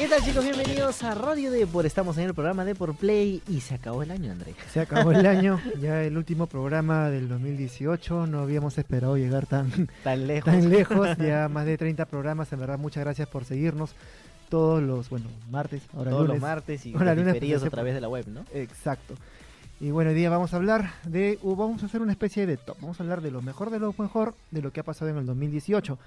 ¿Qué tal chicos? Bienvenidos a Radio Depor. Estamos en el programa Depor Play y se acabó el año, André. Se acabó el año, ya el último programa del 2018. No habíamos esperado llegar tan, Tan lejos. tan lejos, ya más de 30 programas. En verdad, muchas gracias por seguirnos todos los, bueno, martes, ahora Todos lunes. los martes y Ahora lunes, pues, a través de la web, ¿no? Exacto. Y bueno, hoy día vamos a hablar de, uh, vamos a hacer una especie de top. Vamos a hablar de lo mejor de lo mejor de lo que ha pasado en el 2018.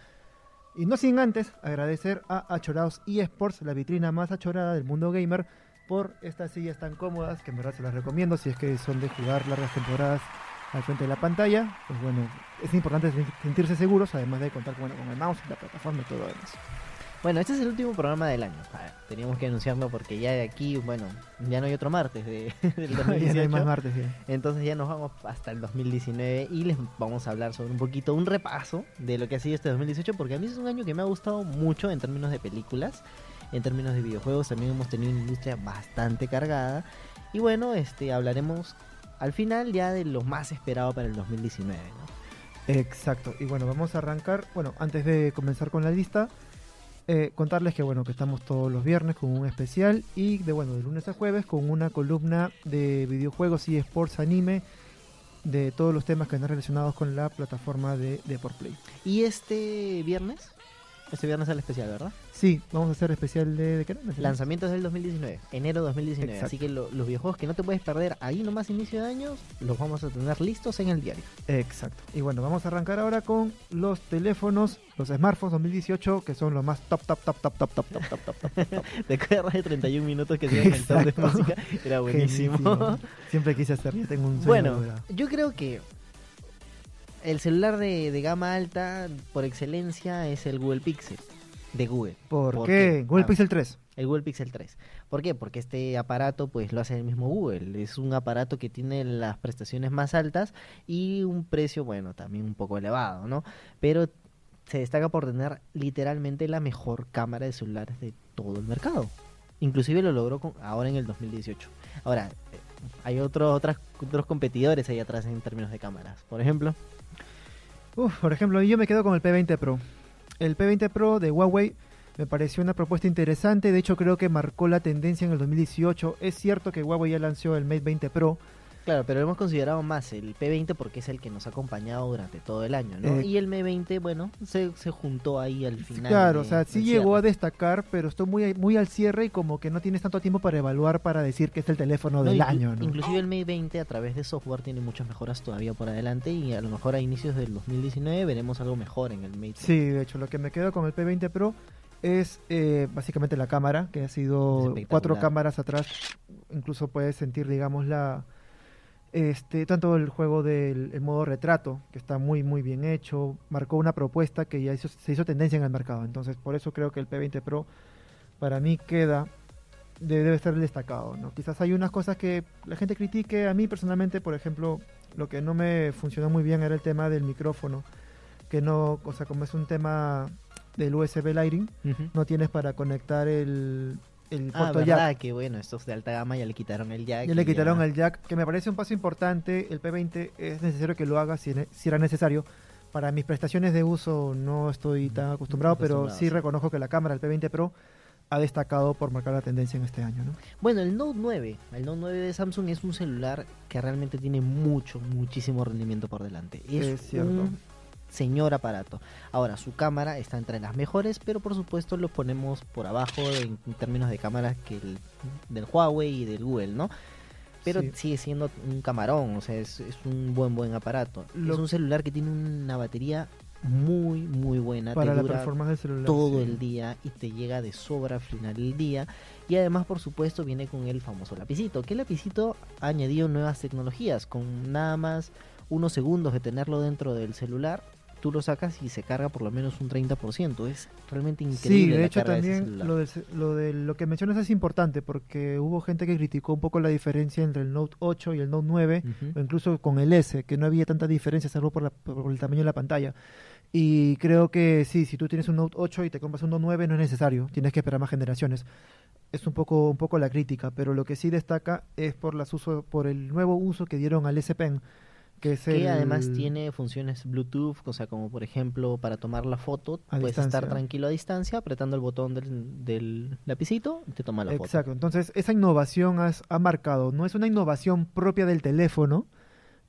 Y no sin antes agradecer a Achorados eSports, la vitrina más achorada del mundo gamer, por estas sillas tan cómodas, que en verdad se las recomiendo si es que son de jugar largas temporadas al frente de la pantalla. Pues bueno, es importante sen- sentirse seguros, además de contar bueno, con el mouse, la plataforma y todo lo demás. Bueno, este es el último programa del año. A ver, teníamos que anunciarlo porque ya de aquí, bueno, ya no hay otro martes de, del Ya no hay 2018. más martes. ya. Entonces ya nos vamos hasta el 2019 y les vamos a hablar sobre un poquito, un repaso de lo que ha sido este 2018, porque a mí es un año que me ha gustado mucho en términos de películas, en términos de videojuegos, también hemos tenido una industria bastante cargada. Y bueno, este hablaremos al final ya de lo más esperado para el 2019. ¿no? Exacto. Y bueno, vamos a arrancar. Bueno, antes de comenzar con la lista, eh, contarles que bueno, que estamos todos los viernes con un especial y de bueno, de lunes a jueves con una columna de videojuegos y sports anime de todos los temas que están relacionados con la plataforma de, de por Play. Y este viernes, este viernes es el especial, ¿verdad? Sí, vamos a hacer especial de, de qué? ¿De Lanzamientos del 2019, enero 2019. Exacto. Así que lo- los videojuegos que no te puedes perder ahí nomás inicio de años, los vamos a tener listos en el diario. Exacto. Y bueno, vamos a arrancar ahora con los teléfonos, los smartphones 2018, que son los más top, top, top, top, top, top, top, top, top, top, top. ¿Te acuerdas de 31 minutos que se a cantar de música? Era buenísimo. Genísimo. Siempre quise hacer, ya tengo un sueño bueno, yo creo que el celular de, de gama alta por excelencia es el Google Pixel de Google. ¿Por, ¿por qué? qué? Google Ah. Pixel 3. El Google Pixel 3. ¿Por qué? Porque este aparato pues lo hace el mismo Google. Es un aparato que tiene las prestaciones más altas y un precio, bueno, también un poco elevado, ¿no? Pero se destaca por tener literalmente la mejor cámara de celulares de todo el mercado. Inclusive lo logró con- ahora en el 2018. Ahora, eh, hay otro, otras, otros competidores ahí atrás en términos de cámaras. Por ejemplo, Uf, por ejemplo, yo me quedo con el P20 Pro. El P20 Pro de Huawei me pareció una propuesta interesante, de hecho creo que marcó la tendencia en el 2018. Es cierto que Huawei ya lanzó el Mate 20 Pro, Claro, pero hemos considerado más el P20 porque es el que nos ha acompañado durante todo el año, ¿no? Eh, y el M20, bueno, se, se juntó ahí al final. claro, o sea, sí llegó a destacar, pero estoy muy, muy al cierre y como que no tienes tanto tiempo para evaluar para decir que es el teléfono No, del inclu- año, ¿no? Inclusive el Mate 20 a través de software tiene muchas mejoras todavía por adelante y a lo mejor a inicios del 2019 veremos algo mejor en el Mate. Sí, de hecho, lo que me quedo con el P20 Pro es eh, básicamente la cámara, que ha sido cuatro cámaras atrás. Incluso puedes sentir, digamos, la este tanto el juego del el modo retrato, que está muy muy bien hecho, marcó una propuesta que ya hizo- se hizo tendencia en el mercado. Entonces, por eso creo que el P20 Pro para mí queda de- debe estar destacado, ¿no? Quizás hay unas cosas que la gente critique, a mí personalmente, por ejemplo, lo que no me funcionó muy bien era el tema del micrófono, que no, o sea, como es un tema del USB Lighting, no tienes para conectar el, el Ah, verdad jack. que bueno, estos de alta gama ya le quitaron el jack. Ya le quitaron el jack, que me parece un paso importante. El P20 es necesario que lo haga si, era necesario. Para mis prestaciones de uso no estoy tan acostumbrado, pero sí reconozco que la cámara del P20 Pro ha destacado por marcar la tendencia en este año. ¿no? Bueno, el Note 9, el Note 9 de Samsung es un celular que realmente tiene mucho, muchísimo rendimiento por delante. Es, Es cierto. un señor aparato. Ahora, su cámara está entre las mejores, pero por supuesto lo ponemos por abajo en, en términos de cámaras que el del Huawei y del Google, ¿no? Pero Sí. sigue siendo un camarón, o sea, es, es un buen, buen aparato. Lo- Es un celular que tiene una batería muy, muy buena. Para te la dura performance del celular. todo sí. el día y te llega de sobra al final del día. Y además, por supuesto, viene con el famoso lapicito. Que el lapicito ha añadido nuevas tecnologías. Con nada más unos segundos de tenerlo dentro del celular, tú lo sacas y se carga por lo menos un 30%. Es realmente increíble. Sí, de la hecho carga también lo, de lo que mencionas es importante porque hubo gente que criticó un poco la diferencia entre el Note 8 y el Note 9 Ujú. o incluso con el S, que no había tanta diferencia salvo por, la- por el tamaño de la pantalla. Y creo que sí, si tú tienes un Note 8 y te compras un Note 9 no es necesario, tienes que esperar más generaciones. Es un poco un poco la crítica, pero lo que sí destaca es por las uso por el nuevo uso que dieron al S Pen, que es que el... además tiene funciones Bluetooth, o sea, como por ejemplo para tomar la foto, A puedes distancia. estar tranquilo a distancia, apretando el botón del, del lapicito y te toma la foto. Exacto, entonces esa innovación has- ha marcado, no es una innovación propia del teléfono,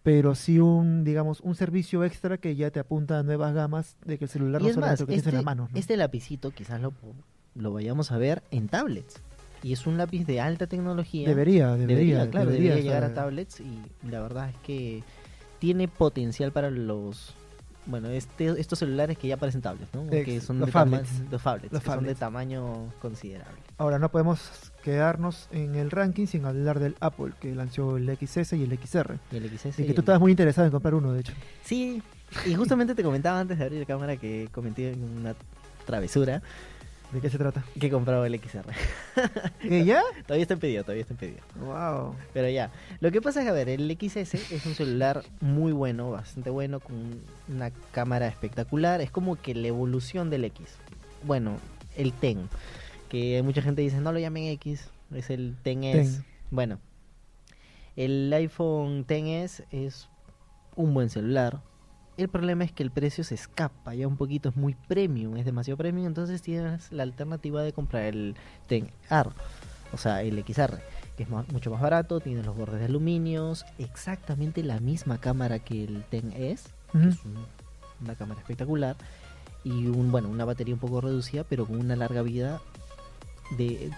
pero sí un, digamos, un servicio extra que ya te apunta a nuevas gamas de que el celular Y no es solamente más, lo que tienes este, en la mano. ¿no? este lapicito quizás lo, lo vayamos a ver en tablets. Y es un lápiz de alta tecnología. debería, debería, Debería, claro, debería, llegar a tablets y la verdad es que tiene potencial para los bueno, este, estos celulares que ya parecen tablets, ¿no? Ex- que son los de phablets. los phablets, Los que son de tamaño considerable. Ahora no podemos quedarnos en el ranking sin hablar del Apple que lanzó el XS y el XR. Y el XS Y y que tú el- estabas muy interesado en comprar uno, de hecho. Sí, y justamente te comentaba antes de abrir la cámara que cometí una travesura ¿De qué se trata? que he comprado el XR. ¿Que ya? todavía está en pedido, todavía está en pedido. Wow. Pero ya, lo que pasa es que, a ver, el XS es un celular muy bueno, bastante bueno, con una cámara espectacular. Es como que la evolución del X. Bueno, el Ten, que mucha gente dice, no lo llamen X, es el Ten S. Ten. Bueno, el iPhone X es un buen celular. El problema es que el precio se escapa ya un poquito, es muy premium, es demasiado premium, entonces tienes la alternativa de comprar el Ten R, o sea, el XR, que es mucho más barato, tiene los bordes de aluminios, exactamente la misma cámara que el Ten S, que es un- una cámara espectacular, y un bueno, una batería un poco reducida, pero con una larga vida de,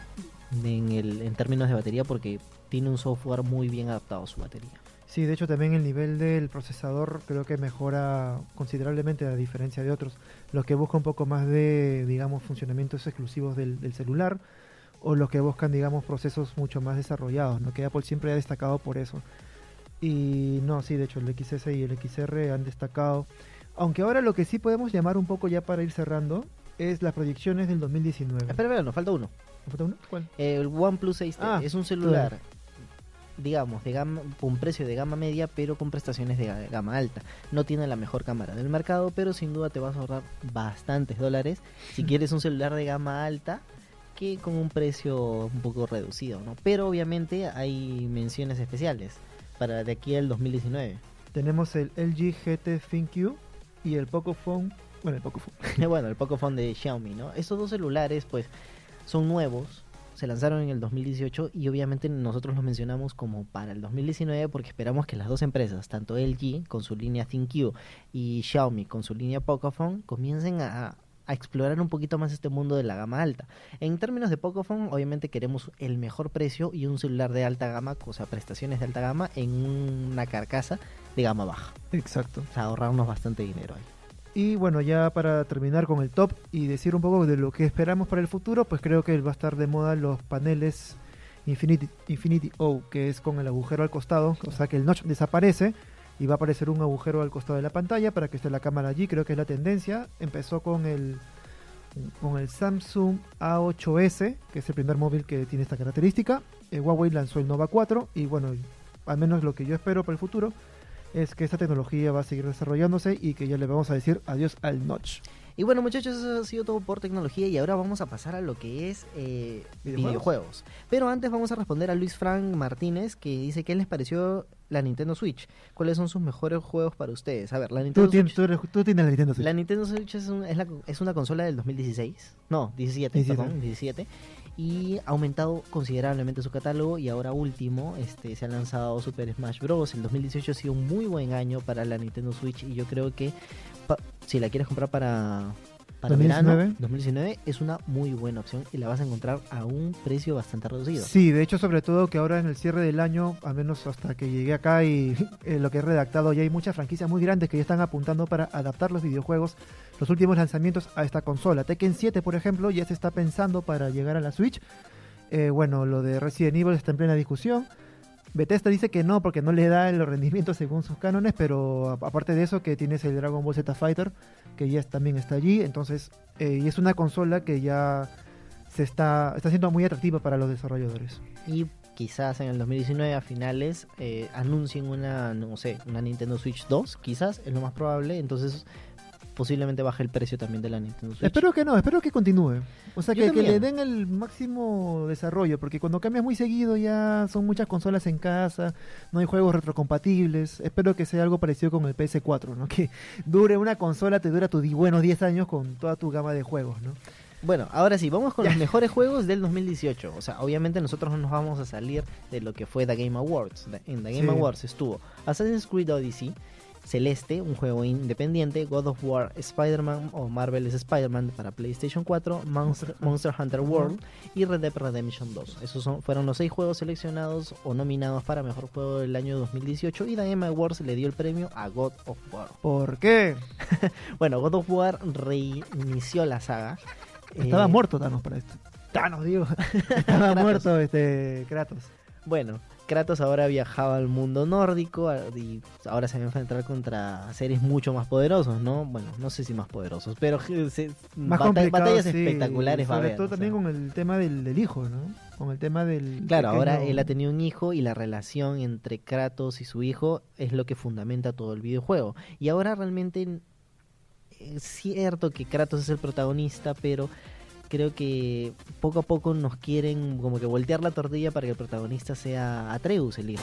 de- en, el, en términos de batería, porque tiene un software muy bien adaptado a su batería. Sí, de hecho también el nivel del procesador creo que mejora considerablemente a diferencia de otros. Los que buscan un poco más de, digamos, funcionamientos exclusivos del, del celular o los que buscan, digamos, procesos mucho más desarrollados, ¿no? que Apple siempre ha destacado por eso. Y no, sí, de hecho el XS y el XR han destacado. Aunque ahora lo que sí podemos llamar un poco ya para ir cerrando es las proyecciones del 2019. Espera, espera, nos falta uno. ¿Me falta uno? ¿Cuál? El OnePlus 6T Ah, es un celular, digamos, de gama, con precio de gama media, pero con prestaciones de ga- gama alta. No tiene la mejor cámara del mercado, pero sin duda te vas a ahorrar bastantes dólares si quieres un celular de gama alta que con un precio un poco reducido, ¿no? Pero obviamente hay menciones especiales para de aquí al 2019. Tenemos el LG GT ThinQ y el Pocophone. Bueno, el Pocophone. bueno, el Pocophone de Xiaomi, ¿no? Estos dos celulares, pues, son nuevos, se lanzaron en el 2018 y obviamente nosotros los mencionamos como para el 2019 porque esperamos que las dos empresas, tanto LG con su línea ThinQ y Xiaomi con su línea Pocophone, comiencen a, a explorar un poquito más este mundo de la gama alta. En términos de Pocophone, obviamente queremos el mejor precio y un celular de alta gama, o sea, prestaciones de alta gama en una carcasa de gama baja. Exacto. O sea, ahorrarnos bastante dinero ahí. Y bueno, ya para terminar con el top y decir un poco de lo que esperamos para el futuro, pues creo que va a estar de moda los paneles Infinity, Infinity O, que es con el agujero al costado, o sea que el notch desaparece y va a aparecer un agujero al costado de la pantalla para que esté la cámara allí, creo que es la tendencia. Empezó con el con el Samsung A8S, que es el primer móvil que tiene esta característica. Eh, Huawei lanzó el Nova 4 y bueno, al menos lo que yo espero para el futuro es que esta tecnología va a seguir desarrollándose y que ya le vamos a decir adiós al notch. Y bueno muchachos, eso ha sido todo por tecnología y ahora vamos a pasar a lo que es eh, ¿Videojuegos? videojuegos. Pero antes vamos a responder a Luis Frank Martínez que dice qué les pareció la Nintendo Switch. ¿Cuáles son sus mejores juegos para ustedes? A ver, la Tú, Nintendo tienes, Switch... tú tienes la Nintendo Switch. La Nintendo Switch es, un- es, la- es una consola del 2016, no, 17, 17. perdón, 17, y ha aumentado considerablemente su catálogo y ahora último este, se ha lanzado Super Smash Bros. El 2018 ha sido un muy buen año para la Nintendo Switch y yo creo que si la quieres comprar para, para 2019. verano, 2019 es una muy buena opción y la vas a encontrar a un precio bastante reducido. Sí, de hecho, sobre todo que ahora en el cierre del año, al menos hasta que llegué acá y eh, lo que he redactado, ya hay muchas franquicias muy grandes que ya están apuntando para adaptar los videojuegos, los últimos lanzamientos a esta consola. Tekken 7, por ejemplo, ya se está pensando para llegar a la Switch. Eh, bueno, lo de Resident Evil está en plena discusión. Bethesda dice que no, porque no le da el rendimiento según sus cánones, pero aparte de eso, que tienes el Dragon Ball Z Fighter, que ya también está allí. Entonces, eh, y es una consola que ya se está, está siendo muy atractiva para los desarrolladores. Y quizás en el 2019 a finales eh, anuncien una, no sé, una Nintendo Switch 2, quizás es lo más probable. Entonces posiblemente baje el precio también de la Nintendo Switch. Espero que no, espero que continúe. O sea, que, que le den el máximo desarrollo, porque cuando cambias muy seguido ya son muchas consolas en casa, no hay juegos retrocompatibles. Espero que sea algo parecido con el PS4, ¿no? Que dure una consola, te dura tus buenos 10 años con toda tu gama de juegos, ¿no? Bueno, ahora sí, vamos con Ya. los mejores juegos del 2018. O sea, obviamente nosotros no nos vamos a salir de lo que fue The Game Awards. En The Game Sí. Awards estuvo Assassin's Creed Odyssey, Celeste, un juego independiente, God of War, Spider-Man o Marvel's Spider-Man para PlayStation 4, Monster, Monster Hunter World y Red Dead Redemption 2. Esos son, fueron los seis juegos seleccionados o nominados para Mejor Juego del año 2018 y Game Awards le dio el premio a God of War. ¿Por qué? Bueno, God of War reinició la saga. Estaba Eh, muerto Thanos para esto. Thanos, digo. Estaba muerto este Kratos. Bueno, Kratos ahora viajaba al mundo nórdico y ahora se va a enfrentar contra seres mucho más poderosos, ¿no? Bueno, no sé si más poderosos, pero je- se- Más bata- complicado, batallas sí, espectaculares va a Sobre haber. todo o sea. también con el tema del, del hijo, ¿no? Con el tema del. Claro, ahora él ha tenido un hijo y la relación entre Kratos y su hijo es lo que fundamenta todo el videojuego. Y ahora realmente es cierto que Kratos es el protagonista, pero creo que poco a poco nos quieren como que voltear la tortilla para que el protagonista sea Atreus, el hijo.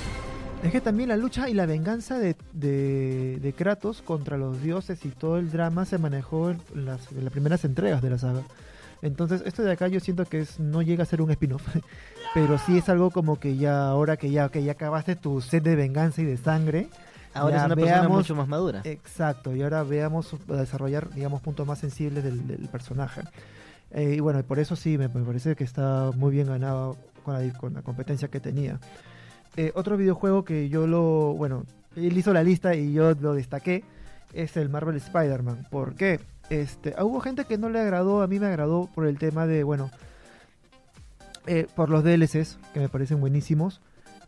Es que también la lucha y la venganza de, de, de Kratos contra los dioses y todo el drama se manejó en las, en las primeras entregas de la saga. Entonces, esto de acá yo siento que es, no llega a ser un spin-off, pero sí es algo como que ya, ahora que ya, que ya acabaste tu sed de venganza y de sangre, Ahora es una persona veamos- mucho más madura. Exacto, y ahora veamos desarrollar, digamos, puntos más sensibles del, del personaje. Eh, y bueno, por eso sí, me, me parece que está muy bien ganado con la, con la competencia que tenía. Eh, otro videojuego que yo lo, bueno, él hizo la lista y yo lo destaqué, es el Marvel Spider-Man. ¿Por qué? Este, ah, hubo gente que no le agradó, a mí me agradó por el tema de, bueno, eh, por los DLCs, que me parecen buenísimos,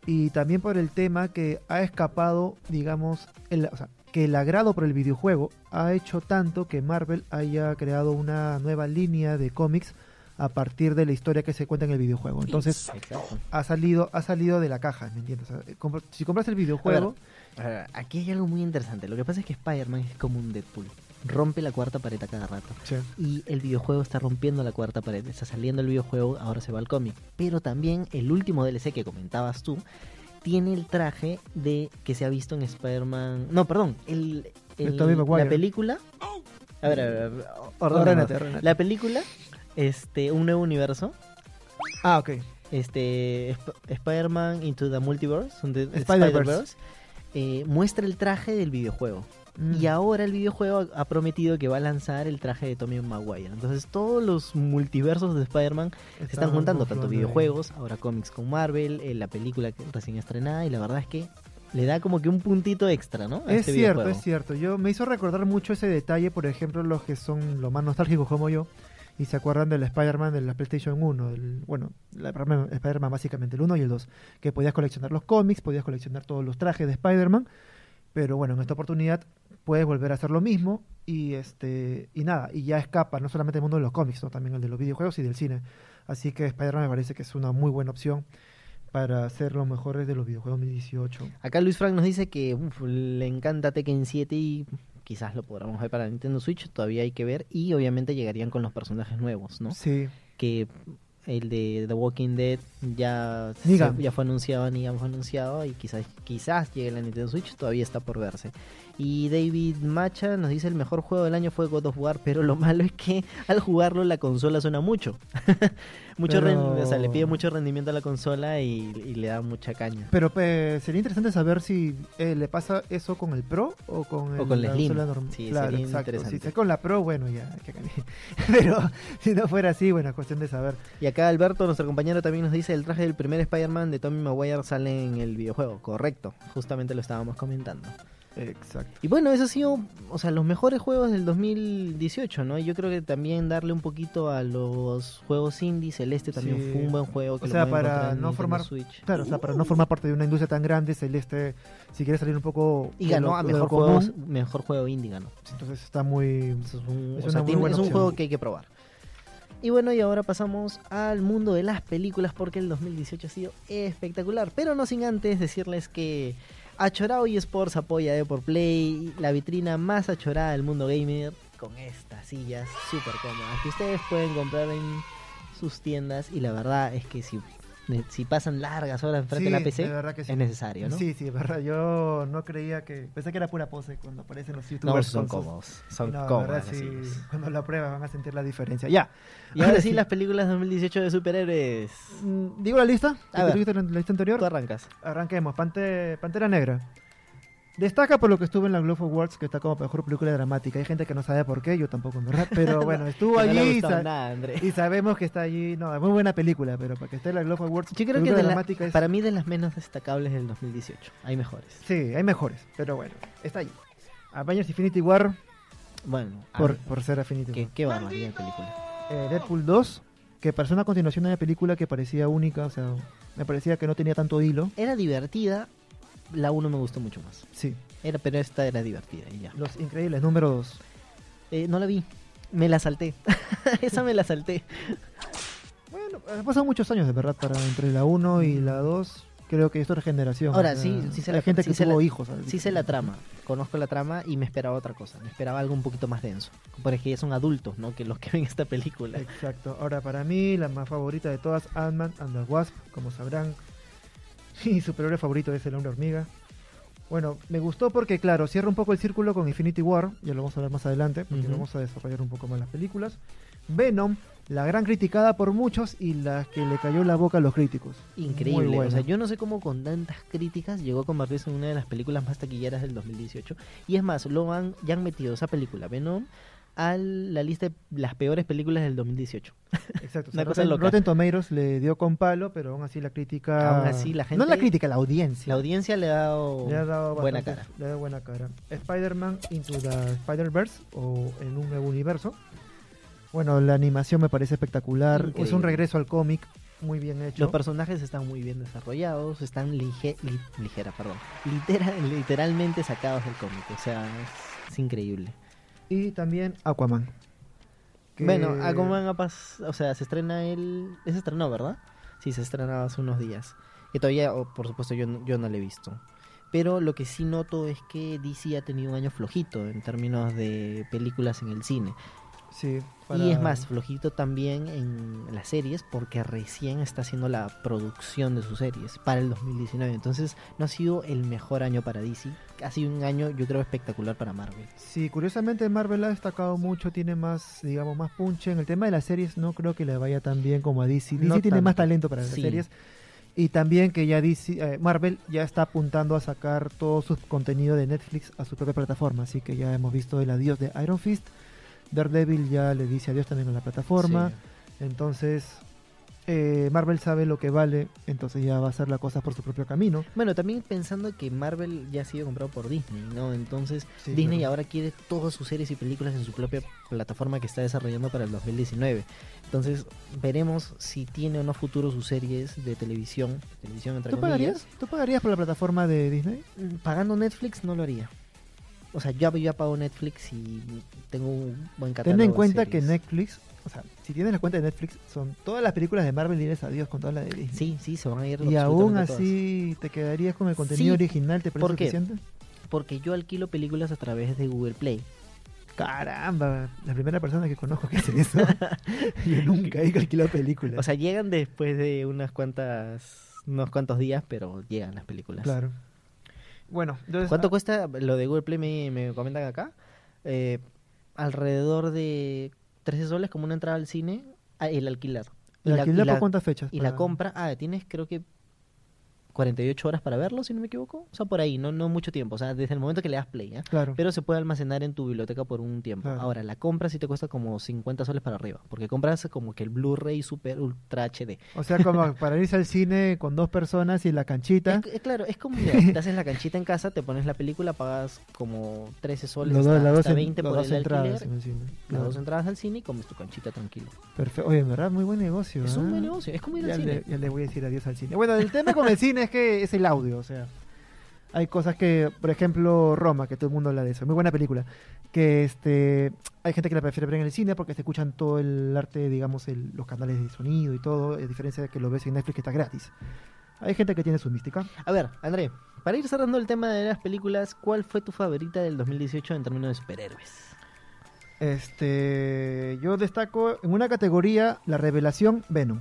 y también por el tema que ha escapado, digamos, el, o sea, que el agrado por el videojuego ha hecho tanto que Marvel haya creado una nueva línea de cómics a partir de la historia que se cuenta en el videojuego. Entonces Exacto. ha salido, ha salido de la caja, ¿me entiendes? O sea, compra- si compras el videojuego, A ver, aquí hay algo muy interesante. Lo que pasa es que Spider-Man es como un Deadpool. Rompe la cuarta pared a cada rato. Y el videojuego está rompiendo la cuarta pared. Está saliendo el videojuego, ahora se va al cómic. Pero también el último DLC que comentabas tú tiene el traje de que se ha visto en Spider-Man. No, perdón. El, la película. A ver, a ver, a ver, ordénanos. Ordénate, ordénate. La película, este, un nuevo universo. Ah, ok. Este, Sp- Spider-Man Into the Multiverse. Spider-Verse, eh, muestra el traje del videojuego. Mm. Y ahora el videojuego ha prometido que va a lanzar el traje de Tommy Maguire. Entonces todos los multiversos de Spider-Man se están juntando, tanto ahí. videojuegos, ahora cómics con Marvel, eh, la película que recién estrenada, y la verdad es que le da como que un puntito extra, ¿no? A Es este cierto, videojuego. es cierto. Yo me hizo recordar mucho ese detalle, por ejemplo, los que son los más nostálgicos como yo y se acuerdan del Spider-Man de la PlayStation 1, el, bueno, Spider-Man básicamente el 1 y el 2, que podías coleccionar los cómics, podías coleccionar todos los trajes de Spider-Man, pero bueno, en esta oportunidad puedes volver a hacer lo mismo y este y nada, y ya escapa no solamente el mundo de los cómics, sino también el de los videojuegos y del cine. Así que Spider-Man me parece que es una muy buena opción para hacer los mejores de los videojuegos 2018. Acá Luis Frank nos dice que uf, le encanta Tekken 7 y quizás lo podamos ver para Nintendo Switch, todavía hay que ver. Y obviamente llegarían con los personajes nuevos, ¿no? Sí, que el de The Walking Dead ya, se- ya fue anunciado, Negan fue anunciado y quizás, quizás llegue la Nintendo Switch, todavía está por verse. Y David Macha nos dice el mejor juego del año fue God of War, pero lo malo es que al jugarlo la consola suena mucho. mucho Pero- o sea, le pide mucho rendimiento a la consola y, y le da mucha caña. Pero pues, sería interesante saber si eh, le pasa eso con el Pro o con, O el- con la Slim. consola norm- Sí, claro, sería exacto. interesante. Si con la Pro, bueno, ya, que. Pero si no fuera así, bueno, es cuestión de saber. Y acá Alberto, nuestro compañero, también nos dice el traje del primer Spider-Man de Tommy Maguire sale en el videojuego. Correcto, justamente lo estábamos comentando. Exacto. Y bueno, eso ha sido, o sea, los mejores juegos del 2018, ¿no? Yo creo que también darle un poquito a los juegos indie, Celeste también Sí. fue un buen juego. Que O sea, para no formar- Switch. Claro, o sea, para no formar parte de una industria tan grande, Celeste, si quiere salir un poco. Y ganó a mejor juego, mejor juego indie, ganó. Entonces está muy. Es un, Es o una sea, muy tiene- buena es un juego que hay que probar. Y bueno, y ahora pasamos al mundo de las películas porque el 2018 ha sido espectacular. Pero no sin antes decirles que Achorao eSports apoya a por Play, la vitrina más achorada del mundo gamer. con estas sillas súper cómodas que ustedes pueden comprar en sus tiendas y la verdad es que si, si pasan largas horas enfrente Sí, de la PC que sí. es necesario, ¿no? Sí, sí, es verdad. Yo no creía que. Pensé que era pura pose cuando aparecen los No, youtubers. son con sus- cómodos, son No, las sí, cuando la prueban van a sentir la diferencia. Ya. Y ahora sí, las películas 2018 de superhéroes. Mm, ¿Digo la lista? A ¿Que ver. te dijiste en la lista anterior? Tú arrancas. Arranquemos. Pante- Pantera Negra. Destaca por lo que estuvo en la Globe Awards, que está como mejor película dramática. Hay gente que no sabe por qué, yo tampoco, en verdad. Pero bueno, estuvo Que no allí y, sa- nada, y sabemos que está allí. No, es muy buena película, pero para que esté en la Globe Awards, Yo creo que de la- es- para mí de las menos destacables del 2018. Hay mejores. Sí, hay mejores, pero bueno, está allí. Avengers Infinity War, Bueno, por, por ser Infinity qué, War. qué barbaridad de película. Eh, Deadpool 2, que pareció una continuación de una película que parecía única, o sea, me parecía que no tenía tanto hilo. Era divertida. La 1 me gustó mucho más. Sí, Era, pero esta era divertida y ya. Los Increíbles, número 2. Eh, no la vi. Me la salté. Esa me la salté. Bueno, han pasado muchos años de verdad para entre la 1 y la 2. Creo que esto es generación. Ahora, o sea, sí, sí se la- gente sí que se tuvo la- hijos. ¿sabes? Sí sé la trama. Conozco la trama y me esperaba otra cosa. Me esperaba algo un poquito más denso. Porque ya son adultos, ¿no? Que los que ven esta película. Exacto. Ahora, para mí, la más favorita de todas, Ant-Man and the Wasp, como sabrán. Mi superhéroe favorito es el hombre hormiga. Bueno, me gustó porque, claro, cierra un poco el círculo con Infinity War, ya lo vamos a ver más adelante, porque vamos a desarrollar un poco más las películas. Venom, la gran criticada por muchos y la que le cayó la boca a los críticos. Increíble. O sea, yo no sé cómo con tantas críticas llegó a convertirse en una de las películas más taquilleras del 2018. Y es más, lo han, ya han metido esa película, Venom, a la lista de las peores películas del 2018. Exacto. Una o sea, cosa Rotten, loca. Rotten Tomatoes le dio con palo, pero aún así la crítica... Aún así, la No gente- la crítica, la audiencia. La audiencia le ha dado, Le ha dado buena bastante- cara. Le ha dado buena cara. Spider-Man Into the Spider-Verse o en un nuevo universo. Bueno, la animación me parece espectacular. Es Increíble. un regreso al cómic muy bien hecho. Los personajes están muy bien desarrollados, están lige- li- ligera, perdón, litera- literalmente sacados del cómic, o sea, es, es increíble. Y también Aquaman. Bueno, Aquaman ha pas- o sea, se estrena el... Se estrenó, ¿verdad? Sí, se estrenaba hace unos días. Que todavía, oh, por supuesto, yo, yo no lo he visto. Pero lo que sí noto es que DC ha tenido un año flojito en términos de películas en el cine. Sí. Y es más, flojito también en las series porque recién está haciendo la producción de sus series para el 2019. Entonces no ha sido el mejor año para DC. Ha sido un año yo creo espectacular para Marvel. Sí, curiosamente Marvel ha destacado mucho, tiene más, digamos, más punche. En el tema de las series no creo que le vaya tan bien como a DC. DC No tiene más talento para las Sí. series. Y también que ya DC, eh, Marvel ya está apuntando a sacar todo su contenido de Netflix a su propia plataforma. Así que ya hemos visto el adiós de Iron Fist. Daredevil ya le dice adiós también a la plataforma. Sí. Entonces, eh, Marvel sabe lo que vale, entonces ya va a hacer la cosa por su propio camino. Bueno, también pensando que Marvel ya ha sido comprado por Disney, ¿no? Entonces Sí, Disney claro. ahora quiere todas sus series y películas en su propia plataforma que está desarrollando para el 2019. Entonces veremos si tiene o no futuro sus series de televisión, televisión entre ¿Tú comillas. pagarías? ¿Tú pagarías por la plataforma de Disney? Mm, Pagando Netflix no lo haría. O sea, yo ya pago Netflix y tengo un buen catálogo. Ten en de cuenta que. Netflix, o sea, si tienes la cuenta de Netflix, son todas las películas de Marvel y a Dios con todas las de Disney. Sí, sí, se van a ir Y aún todas. así te quedarías con el contenido Sí. original, ¿te parece ¿Por qué? suficiente? Porque yo alquilo películas a través de Google Play. Caramba, la primera persona que conozco que hace eso. Yo nunca he alquilado películas. O sea, llegan después de unas cuantas, unos cuantos días, pero llegan las películas. claro. Bueno, entonces ¿Cuánto ah, cuesta lo de Google Play? Me, me comentan acá. Eh, alrededor de 13 soles como una entrada al cine, ah, el alquilar. Y ¿el la- alquiler y por la- cuántas fechas? Y la compra, ah, tienes creo que 48 horas para verlo, si no me equivoco. O sea, por ahí, no, no mucho tiempo. O sea, desde el momento que le das play, ¿eh? Claro. Pero se puede almacenar en tu biblioteca por un tiempo. Claro. Ahora, la compra sí te cuesta como 50 soles para arriba. Porque compras como que el Blu-ray Super Ultra HD. O sea, como para irse al cine con dos personas y la canchita. Es, es claro, es como mira, te haces la canchita en casa, te pones la película, pagas como 13 soles Los hasta, dos- las dos hasta en- 20 las por dos el entradas alquiler. en el cine. Las Claro. dos entradas al cine y comes tu canchita tranquilo. Perfecto. Oye, en verdad, muy buen negocio. Es un ¿ah? buen negocio, es como ir al ya, cine. ya le voy a decir adiós al cine. Bueno, el tema con el cine es que es el audio, o sea. Hay cosas que, por ejemplo, Roma, que todo el mundo habla de eso, muy buena película, que este hay gente que la prefiere ver en el cine porque se escuchan todo el arte, digamos, el- los canales de sonido y todo, a diferencia de que lo ves en Netflix que está gratis. Hay gente que tiene su mística. A ver, André, para ir cerrando el tema de las películas, ¿cuál fue tu favorita del 2018 en términos de superhéroes? Este, yo destaco en una categoría la revelación Venom.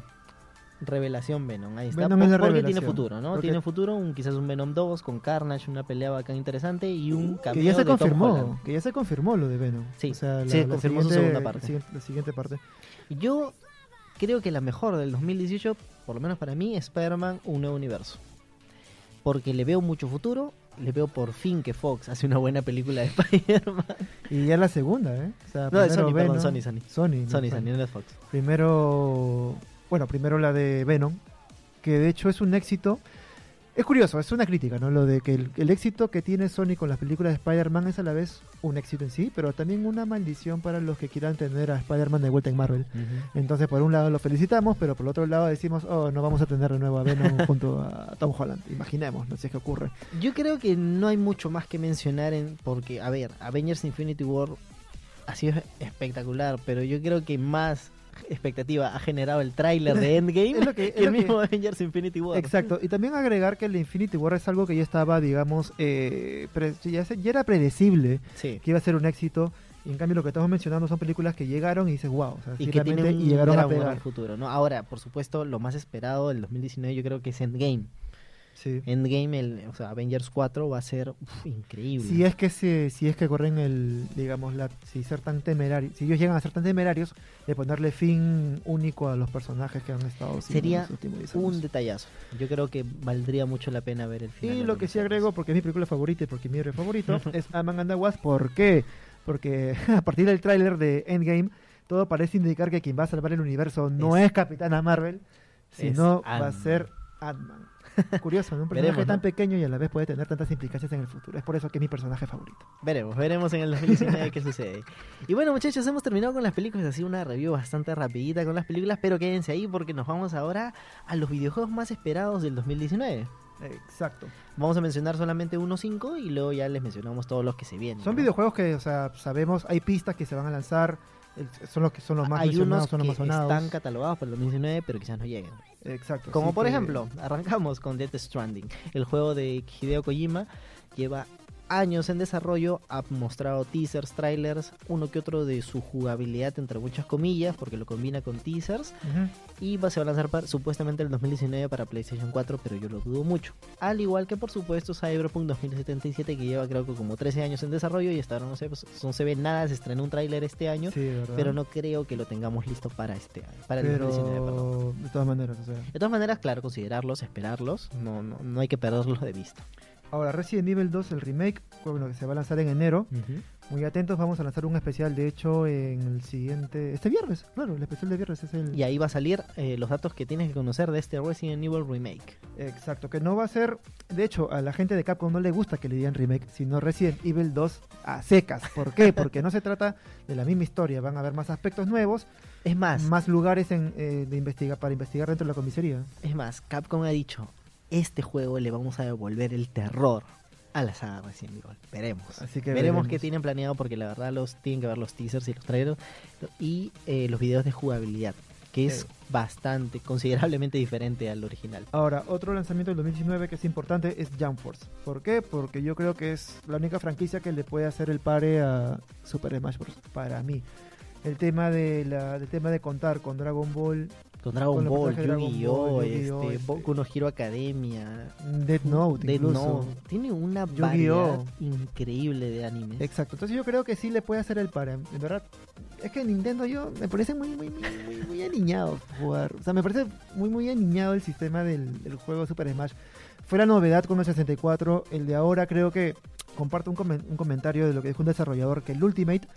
Revelación Venom, ahí está. Venom es la porque tiene futuro, ¿no? Porque- Tiene futuro, un, quizás un Venom 2 con Carnage, una pelea bacán interesante y un cameo Que ya se de confirmó, que ya se confirmó lo de Venom. Sí, O sea, confirmó su siguiente- segunda parte. La siguiente, la parte. Yo creo que la mejor del 2018, por lo menos para mí, es Spider-Man Un Nuevo Universo. Porque le veo mucho futuro, le veo por fin que Fox hace una buena película de Spider-Man. Y ya la segunda, ¿eh? O sea, No, primero Sony, perdón, Venom- Sony, Sony. Sony, no, Sony, Sony, no es Fox. Primero, bueno, primero la de Venom, que de hecho es un éxito. Es curioso, es una crítica, ¿no? Lo de que el, el éxito que tiene Sony con las películas de Spider-Man es a la vez un éxito en sí, pero también una maldición para los que quieran tener a Spider-Man de vuelta en Marvel. Entonces, por un lado lo felicitamos, pero por el otro lado decimos, oh, no vamos a tener de nuevo a Venom junto a Tom Holland. Imaginemos, no sé qué ocurre. Yo creo que no hay mucho más que mencionar en porque, a ver, Avengers Infinity War ha sido espectacular, pero yo creo que más expectativa ha generado el tráiler de Endgame Es lo que- es que el lo que- mismo Avengers Infinity War. Exacto, y también agregar que el Infinity War es algo que ya estaba, digamos, eh, ya, se- ya era predecible Sí. que iba a ser un éxito. Y en cambio lo que estamos mencionando son películas que llegaron y dices, wow, o sea, Y sí, que tiene realmente, un y llegaron a pegar. futuro, ¿no? Ahora, por supuesto, lo más esperado del 2019 yo creo que es Endgame. Sí. Endgame, el, o sea, Avengers 4 va a ser uf, increíble. Si es que se, si es que corren el, digamos, la, si ser tan temerarios, si ellos llegan a ser tan temerarios de ponerle fin único a los personajes que han estado Sería los últimos 10 un detallazo. Yo creo que valdría mucho la pena ver el final. Y lo que sí agrego, porque es mi película favorita y porque mi héroe favorito, es Ant-Man and the Wasp. ¿Por qué? Porque a partir del tráiler de Endgame, todo parece indicar que quien va a salvar el universo no Es- es, Capitana Marvel, sino va a ser Ant-Man. Curioso, ¿no? Un personaje Veremos, tan ¿no? pequeño y a la vez puede tener tantas implicancias en el futuro. Es por eso que es mi personaje favorito. Veremos, veremos en el 2019 qué sucede. Y bueno, muchachos, hemos terminado con las películas. Ha sido una review bastante rapidita con las películas, pero quédense ahí porque nos vamos ahora a los videojuegos más esperados del 2019. Exacto. Vamos a mencionar solamente uno o cinco y luego ya les mencionamos todos los que se vienen. Son ¿no? videojuegos que, o sea, sabemos, hay pistas que se van a lanzar, son los que son los más Hay mencionados, unos son los que más sonados. están catalogados para el 2019, pero quizás no lleguen. Exacto. Como por que- ejemplo, arrancamos con Death Stranding. El juego de Hideo Kojima lleva años en desarrollo, ha mostrado teasers, trailers, uno que otro de su jugabilidad entre muchas comillas, porque lo combina con teasers, y va, se va a lanzar para- supuestamente el 2019 para PlayStation 4, pero yo lo dudo mucho. Al igual que por supuesto Cyberpunk 2077, que lleva creo que como 13 años en desarrollo y hasta ahora no se, no se ve nada, se estrenó un tráiler este año, Sí, pero no creo que lo tengamos listo para este año, para el 2019, perdón. Pero de todas maneras, o sea. De todas maneras, claro, considerarlos, esperarlos, no, no, no hay que perderlos de vista. Ahora, Resident Evil 2, el remake, bueno, que se va a lanzar en enero. Muy atentos, vamos a lanzar un especial, de hecho, en el siguiente... Este viernes, claro, el especial de viernes es el... Y ahí va a salir eh, los datos que tienes que conocer de este Resident Evil Remake. Exacto, que no va a ser... De hecho, a la gente de Capcom no le gusta que le digan remake, sino Resident Evil 2 a secas. ¿Por qué? Porque no se trata de la misma historia, van a haber más aspectos nuevos, Es más, más lugares en, eh, de investiga para investigar dentro de la comisaría. es más, Capcom ha dicho, este juego le vamos a devolver el terror a la saga Resident Evil. Veremos. Así que veremos, veremos. qué tienen planeado porque la verdad los tienen que ver los teasers y los trailers y eh, los videos de jugabilidad, que es bastante, considerablemente diferente al original. Ahora, otro lanzamiento del 2019 que es importante es Jump Force. ¿Por qué? Porque yo creo que es la única franquicia que le puede hacer el pare a Super Smash Bros. Para mí. El tema de la, el tema de contar con Dragon Ball, Con Dragon Con Ball, Yu-Gi-Oh, Ball, Yu-Gi-Oh, este, este- Boku no Hero Academia, Death Note, incluso. Note. Tiene una Yu-Gi-Oh. variedad increíble de animes. Exacto. Entonces yo creo que sí le puede hacer el pare. En verdad, es que Nintendo yo me parece muy, muy, muy, muy, muy aniñado jugar. O sea, me parece muy, muy aniñado el sistema del, del juego Super Smash. Fue la novedad con el 64. El de ahora creo que comparto un, comen- un comentario de lo que dijo un desarrollador, que el Ultimate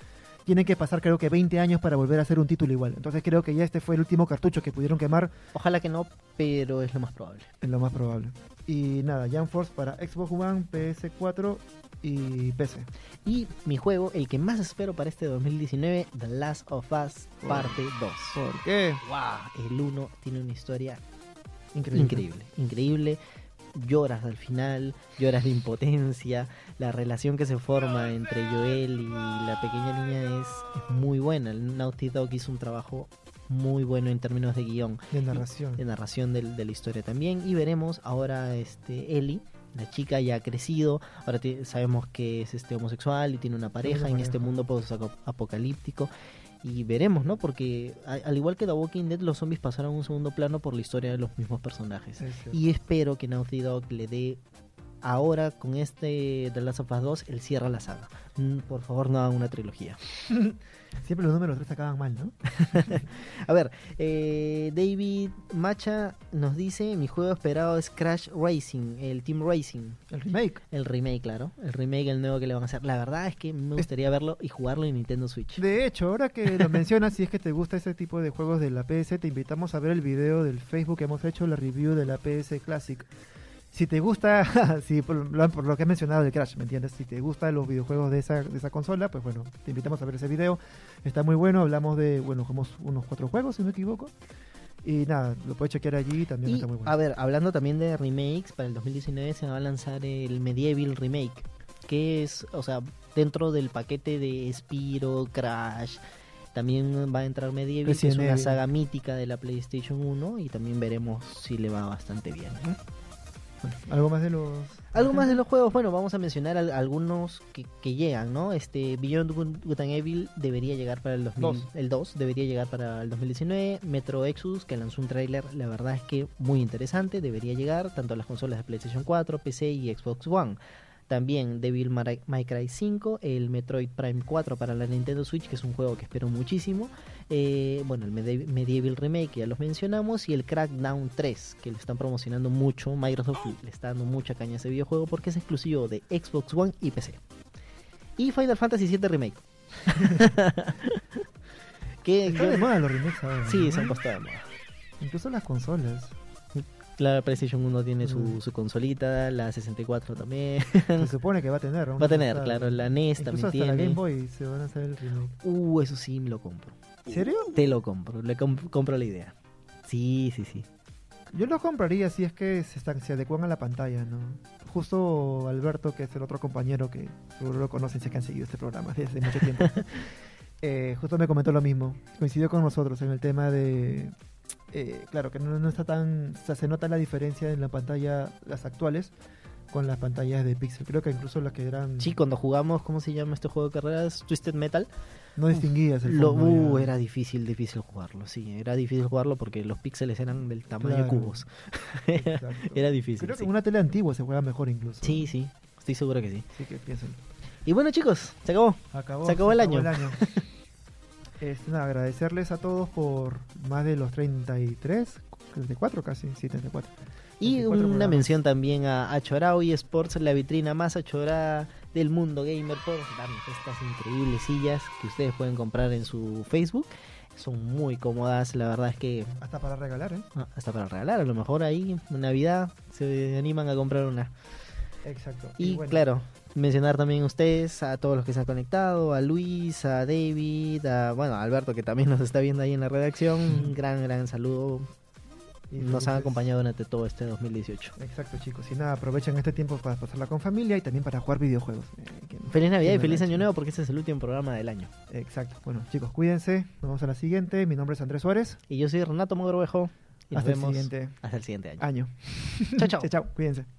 tiene que pasar creo que 20 años para volver a ser un título igual. Entonces creo que ya este fue el último cartucho que pudieron quemar, Ojalá que no, pero es lo más probable. es lo más probable. Y nada, Jump Force para Xbox One, PS4 y PC. Y mi juego, el que más espero para este 2019, The Last of Us Parte 2. ¿Por qué? ¡Wow! El 1 tiene una historia Increíble. increíble, increíble. Lloras al final, lloras de impotencia. La relación que se forma entre Joel y la pequeña niña es, es muy buena. El Naughty Dog hizo un trabajo muy bueno en términos de guion, De narración. de narración del- de, la historia también. Y veremos ahora este Ellie, la chica ya ha crecido, ahora sabemos que es este homosexual y tiene una pareja una en este mundo post-apocalíptico. Y veremos, ¿no? Porque a- al igual que The Walking Dead, los zombies pasaron a un segundo plano por la historia de los mismos personajes. Es. Y espero que Naughty Dog le dé ahora con este The Last of Us 2 el cierra la saga. Mm, Por favor, no hagan una trilogía. Siempre los números 3 acaban mal, ¿no? A ver, eh, David Macha nos dice, mi juego esperado es Crash Racing, el Team Racing, El remake. el remake, claro, el remake, el nuevo que le van a hacer. La verdad es que me gustaría verlo y jugarlo en Nintendo Switch. De hecho, ahora que lo mencionas, si es que te gusta ese tipo de juegos de la PS, te invitamos a ver el video del Facebook que hemos hecho, la review de la PS Classic. Si te gusta, si por, lo- por lo que he mencionado del Crash, ¿me entiendes? Si te gustan los videojuegos de esa, de esa consola, pues bueno, te invitamos a ver ese video. Está muy bueno, hablamos de, bueno, jugamos unos cuatro juegos, si no me equivoco. Y nada, lo puedes chequear allí, también Y, está muy bueno. a ver, hablando también de remakes, para el 2019 se va a lanzar el Medieval Remake, que es, o sea, dentro del paquete de Spiro, Crash, también va a entrar Medieval, que es una saga mítica de la PlayStation 1 y también veremos si le va bastante bien. ¿no? Bueno, ¿Algo más de los...? Algo más de los juegos, bueno, vamos a mencionar al- algunos que, que llegan, ¿no? Este Beyond Good, Good and Evil debería llegar para el 2000, Dos. el 2 debería llegar para el 2019, Metro Exodus que lanzó un tráiler, la verdad es que muy interesante, debería llegar tanto a las consolas de PlayStation 4, PC y Xbox One. También Devil May Cry 5, el Metroid Prime 4 para la Nintendo Switch, que es un juego que espero muchísimo. Eh, bueno, el Medieval Remake, que ya los mencionamos, y el Crackdown 3, que lo están promocionando mucho. Microsoft le está dando mucha caña a ese videojuego porque es exclusivo de Xbox One y PC. Y Final Fantasy VII Remake. que, Está de moda los remakes ahora. sí, se han puesto de moda. Incluso las consolas. La PlayStation 1 tiene su, Mm. su consolita, la 64 también. Se supone que va a tener. vamos Va a tener, claro, la NES también hasta la tiene. Game Boy se van a hacer el remake. Uh, eso sí me lo compro. ¿Serio? Te lo compro, le com- compro la idea. Sí, sí, sí. Yo lo compraría si es que se, están, se adecuan a la pantalla, ¿no? Justo Alberto, que es el otro compañero que seguro lo conocen, si es que han seguido este programa desde mucho tiempo, eh, justo me comentó lo mismo. Coincidió con nosotros en el tema de... eh, claro, que no, no está tan... O sea, se nota la diferencia en la pantalla, las actuales, con las pantallas de Pixel. Creo que incluso las que eran... Sí, cuando jugamos, ¿cómo se llama este juego de carreras? Twisted Metal. No distinguías el Lo, fondo, uh, ya. era difícil, difícil jugarlo, sí. Era difícil jugarlo porque los píxeles eran del tamaño de cubos. Era difícil. Creo que sí. una tele antigua se juega mejor incluso. sí, sí, estoy seguro que sí. Así que piensen. Y bueno, chicos, se acabó. Acabó, Se acabó el año. Este, nada, agradecerles a todos por más de los 33, 34 casi, sí, 34. Y 34 una programas. mención también a Achorao y Sports, la vitrina más achorada del mundo gamer, por darnos estas increíbles sillas que ustedes pueden comprar en su Facebook. Son muy cómodas, la verdad es que Hasta para regalar, ¿eh? ah, hasta para regalar, a lo mejor ahí en Navidad se animan a comprar una. Exacto. Y bueno, claro, mencionar también a ustedes, a todos los que se han conectado, a Luis, a David, a bueno, a Alberto que también nos está viendo ahí en la redacción. Un gran, gran saludo. y Nos han acompañado durante todo este 2018. Exacto, chicos. Y nada, aprovechen este tiempo para pasarla con familia y también para jugar videojuegos. Eh, Feliz Navidad y feliz Año Nuevo porque este es el último programa del año. Exacto. Bueno, chicos, cuídense. Nos vemos a la siguiente. Mi nombre es Andrés Suárez. Y yo soy Renato Mogrovejo. Y nos Hasta el vemos siguiente hasta el siguiente año. año. Chao, chao. chao. Cuídense.